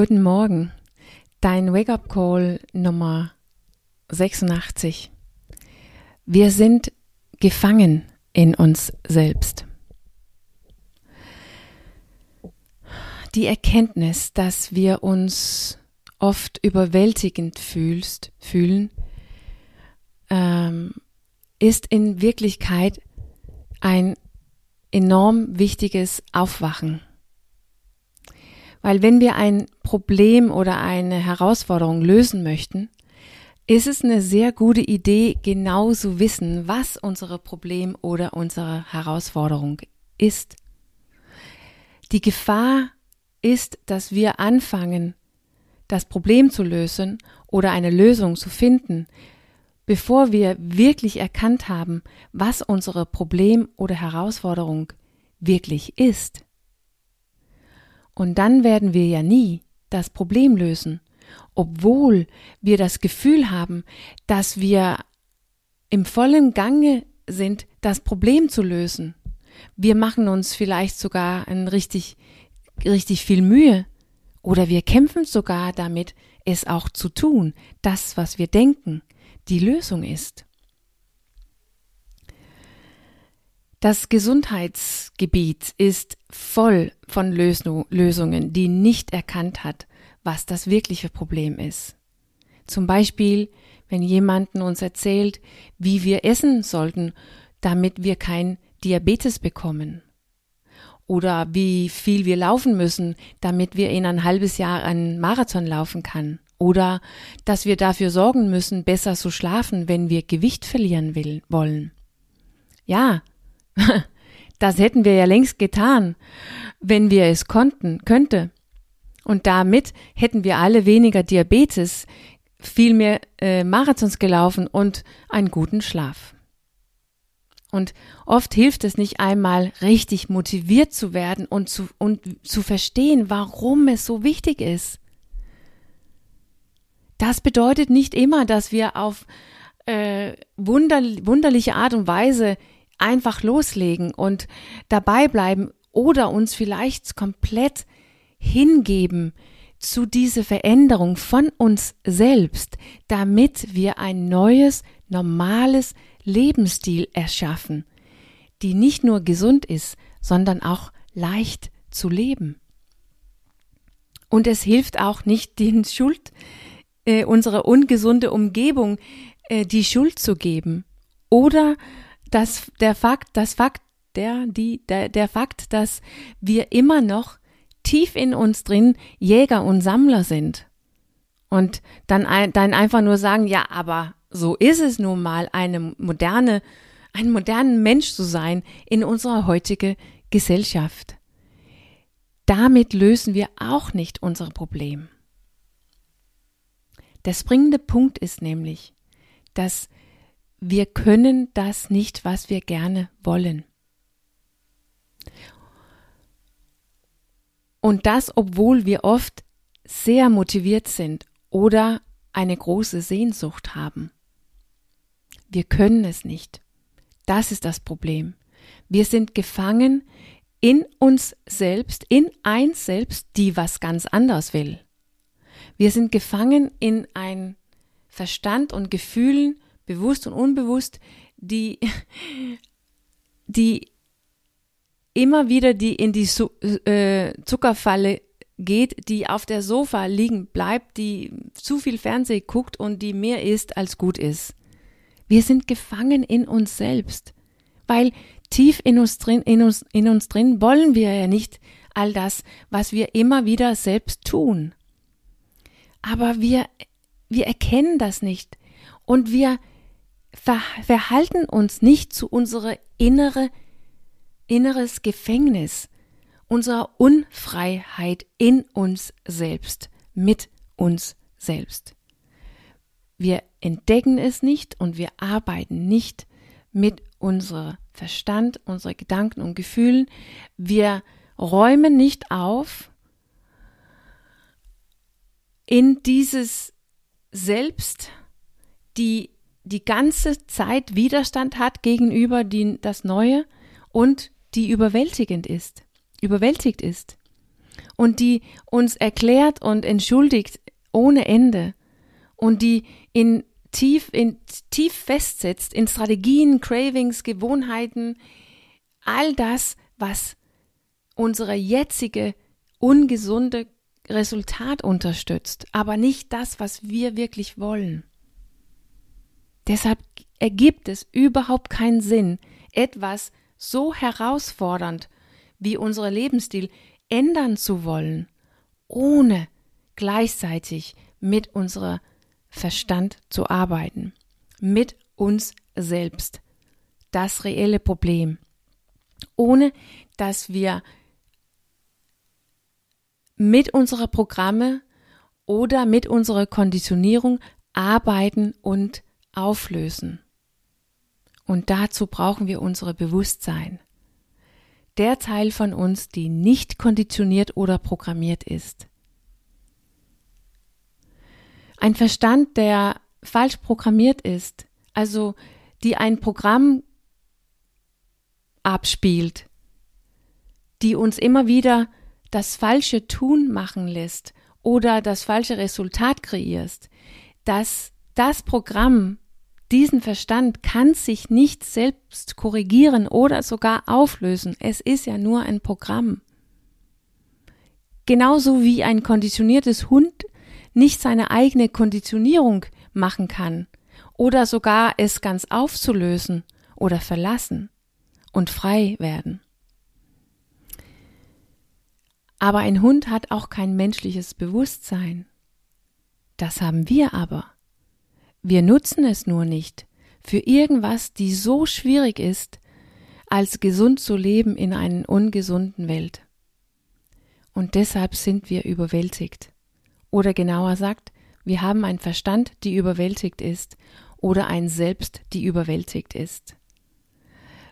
Guten Morgen. Dein Wake-up-Call Nummer 86. Wir sind gefangen in uns selbst. Die Erkenntnis, dass wir uns oft überwältigend fühlst, fühlen, ähm, ist in Wirklichkeit ein enorm wichtiges Aufwachen. Weil wenn wir ein Problem oder eine Herausforderung lösen möchten, ist es eine sehr gute Idee, genau zu wissen, was unsere Problem oder unsere Herausforderung ist. Die Gefahr ist, dass wir anfangen, das Problem zu lösen oder eine Lösung zu finden, bevor wir wirklich erkannt haben, was unsere Problem oder Herausforderung wirklich ist. Und dann werden wir ja nie das Problem lösen, obwohl wir das Gefühl haben, dass wir im vollen Gange sind, das Problem zu lösen. Wir machen uns vielleicht sogar ein richtig, richtig viel Mühe oder wir kämpfen sogar damit, es auch zu tun, das, was wir denken, die Lösung ist. Das Gesundheitsgebiet ist voll von Lösungen, die nicht erkannt hat, was das wirkliche Problem ist. Zum Beispiel, wenn jemanden uns erzählt, wie wir essen sollten, damit wir kein Diabetes bekommen. Oder wie viel wir laufen müssen, damit wir in ein halbes Jahr einen Marathon laufen kann. Oder dass wir dafür sorgen müssen, besser zu schlafen, wenn wir Gewicht verlieren will, wollen. Ja, Das hätten wir ja längst getan, wenn wir es konnten, könnte. Und damit hätten wir alle weniger Diabetes, viel mehr äh, Marathons gelaufen und einen guten Schlaf. Und oft hilft es nicht einmal, richtig motiviert zu werden und zu, und zu verstehen, warum es so wichtig ist. Das bedeutet nicht immer, dass wir auf äh, wunder, wunderliche Art und Weise einfach loslegen und dabei bleiben oder uns vielleicht komplett hingeben zu dieser Veränderung von uns selbst, damit wir ein neues, normales Lebensstil erschaffen, die nicht nur gesund ist, sondern auch leicht zu leben. Und es hilft auch nicht, den Schuld, äh, unserer ungesunde Umgebung, äh, die Schuld zu geben oder das, der Fakt, das Fakt, der, die, der, der Fakt, dass wir immer noch tief in uns drin Jäger und Sammler sind. Und dann, dann einfach nur sagen, ja, aber so ist es nun mal, eine moderne, ein modernen Mensch zu sein in unserer heutigen Gesellschaft. Damit lösen wir auch nicht unser Problem. Der springende Punkt ist nämlich, dass wir können das nicht, was wir gerne wollen. Und das, obwohl wir oft sehr motiviert sind oder eine große Sehnsucht haben. Wir können es nicht. Das ist das Problem. Wir sind gefangen in uns selbst, in eins selbst, die was ganz anderes will. Wir sind gefangen in ein Verstand und Gefühlen bewusst und unbewusst, die, die immer wieder die in die äh, Zuckerfalle geht, die auf der Sofa liegen bleibt, die zu viel Fernseh guckt und die mehr isst als gut ist. Wir sind gefangen in uns selbst, weil tief in uns drin, in uns, in uns drin wollen wir ja nicht all das, was wir immer wieder selbst tun. Aber wir, wir erkennen das nicht und wir verhalten uns nicht zu unserer innere, inneres Gefängnis, unserer Unfreiheit in uns selbst, mit uns selbst. Wir entdecken es nicht und wir arbeiten nicht mit unserem Verstand, unseren Gedanken und Gefühlen. Wir räumen nicht auf in dieses Selbst, die die ganze Zeit Widerstand hat gegenüber die, das Neue und die überwältigend ist, überwältigt ist. und die uns erklärt und entschuldigt ohne Ende und die in tief, in, tief festsetzt in Strategien, Cravings, Gewohnheiten, all das, was unsere jetzige ungesunde Resultat unterstützt, aber nicht das, was wir wirklich wollen. Deshalb ergibt es überhaupt keinen Sinn, etwas so herausfordernd wie unser Lebensstil ändern zu wollen, ohne gleichzeitig mit unserem Verstand zu arbeiten, mit uns selbst. Das reelle Problem. Ohne dass wir mit unserer Programme oder mit unserer Konditionierung arbeiten und auflösen. Und dazu brauchen wir unsere Bewusstsein. Der Teil von uns, die nicht konditioniert oder programmiert ist. Ein Verstand, der falsch programmiert ist, also die ein Programm abspielt, die uns immer wieder das falsche Tun machen lässt oder das falsche Resultat kreierst, dass das Programm, diesen Verstand kann sich nicht selbst korrigieren oder sogar auflösen. Es ist ja nur ein Programm. Genauso wie ein konditioniertes Hund nicht seine eigene Konditionierung machen kann oder sogar es ganz aufzulösen oder verlassen und frei werden. Aber ein Hund hat auch kein menschliches Bewusstsein. Das haben wir aber. Wir nutzen es nur nicht für irgendwas, die so schwierig ist, als gesund zu leben in einer ungesunden Welt. Und deshalb sind wir überwältigt. Oder genauer sagt, wir haben ein Verstand, die überwältigt ist, oder ein Selbst, die überwältigt ist.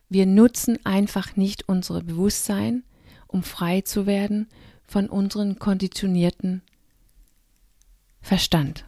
Wir nutzen einfach nicht unser Bewusstsein, um frei zu werden von unserem konditionierten Verstand.